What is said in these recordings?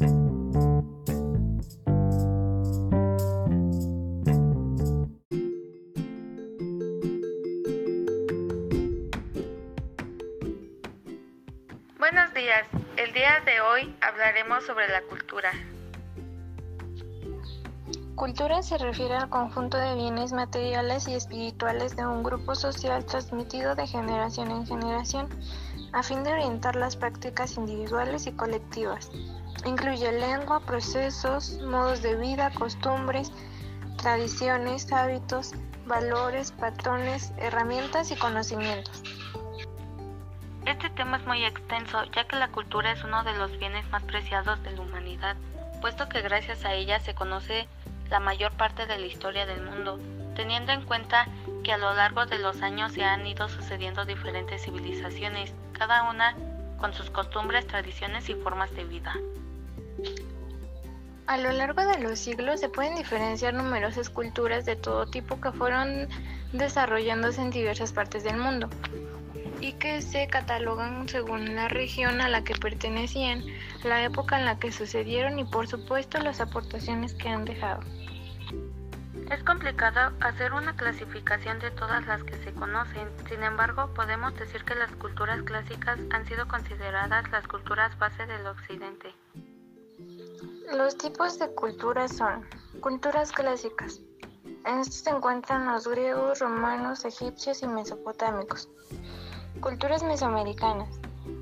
Buenos días, el día de hoy hablaremos sobre la cultura. Cultura se refiere al conjunto de bienes materiales y espirituales de un grupo social transmitido de generación en generación, a fin de orientar las prácticas individuales y colectivas. Incluye lengua, procesos, modos de vida, costumbres, tradiciones, hábitos, valores, patrones, herramientas y conocimientos. Este tema es muy extenso, ya que la cultura es uno de los bienes más preciados de la humanidad, puesto que gracias a ella se conoce la mayor parte de la historia del mundo, teniendo en cuenta que a lo largo de los años se han ido sucediendo diferentes civilizaciones, cada una con sus costumbres, tradiciones y formas de vida. A lo largo de los siglos se pueden diferenciar numerosas culturas de todo tipo que fueron desarrollándose en diversas partes del mundo y que se catalogan según la región a la que pertenecían, la época en la que sucedieron y por supuesto las aportaciones que han dejado. Es complicado hacer una clasificación de todas las que se conocen, sin embargo podemos decir que las culturas clásicas han sido consideradas las culturas base del occidente. Los tipos de culturas son culturas clásicas. En estos se encuentran los griegos, romanos, egipcios y mesopotámicos. Culturas mesoamericanas.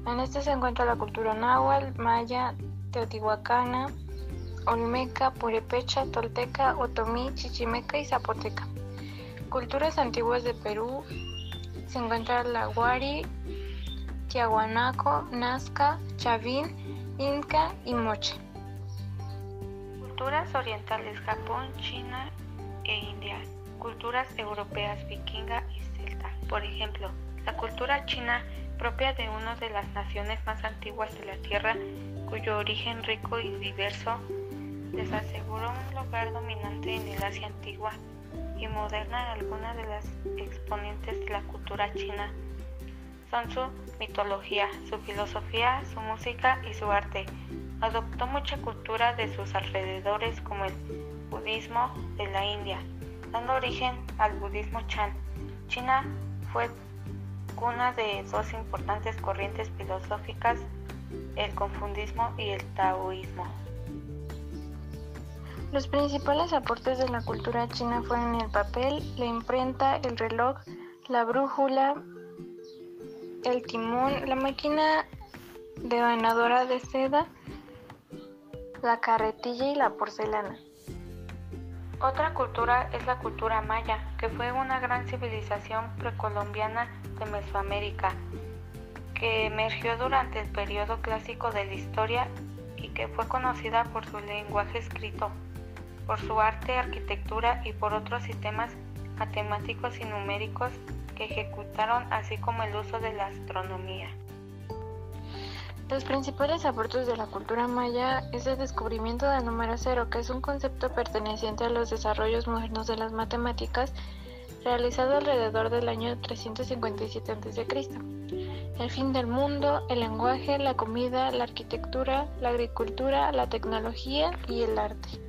En este se encuentra la cultura náhuatl, maya, teotihuacana, olmeca, purepecha, tolteca, otomí, chichimeca y zapoteca. Culturas antiguas de Perú se encuentra la Guari, Tiahuanaco, Nazca, Chavín, Inca y Moche. Culturas orientales Japón, China e India. Culturas europeas vikinga y celta. Por ejemplo, la cultura china, propia de una de las naciones más antiguas de la Tierra, cuyo origen rico y diverso les aseguró un lugar dominante en el Asia antigua y moderna. Algunas de las exponentes de la cultura china son su mitología, su filosofía, su música y su arte. Adoptó mucha cultura de sus alrededores como el budismo de la India, dando origen al budismo Chan. China fue una de dos importantes corrientes filosóficas, el confundismo y el taoísmo. Los principales aportes de la cultura china fueron el papel, la imprenta, el reloj, la brújula, el timón, la máquina devanadora de seda, la carretilla y la porcelana. Otra cultura es la cultura maya, que fue una gran civilización precolombiana de Mesoamérica, que emergió durante el periodo clásico de la historia y que fue conocida por su lenguaje escrito, por su arte, arquitectura y por otros sistemas matemáticos y numéricos que ejecutaron, así como el uso de la astronomía. Los principales aportes de la cultura maya es el descubrimiento del número cero, que es un concepto perteneciente a los desarrollos modernos de las matemáticas, realizado alrededor del año 357 a.C. El fin del mundo, el lenguaje, la comida, la arquitectura, la agricultura, la tecnología y el arte.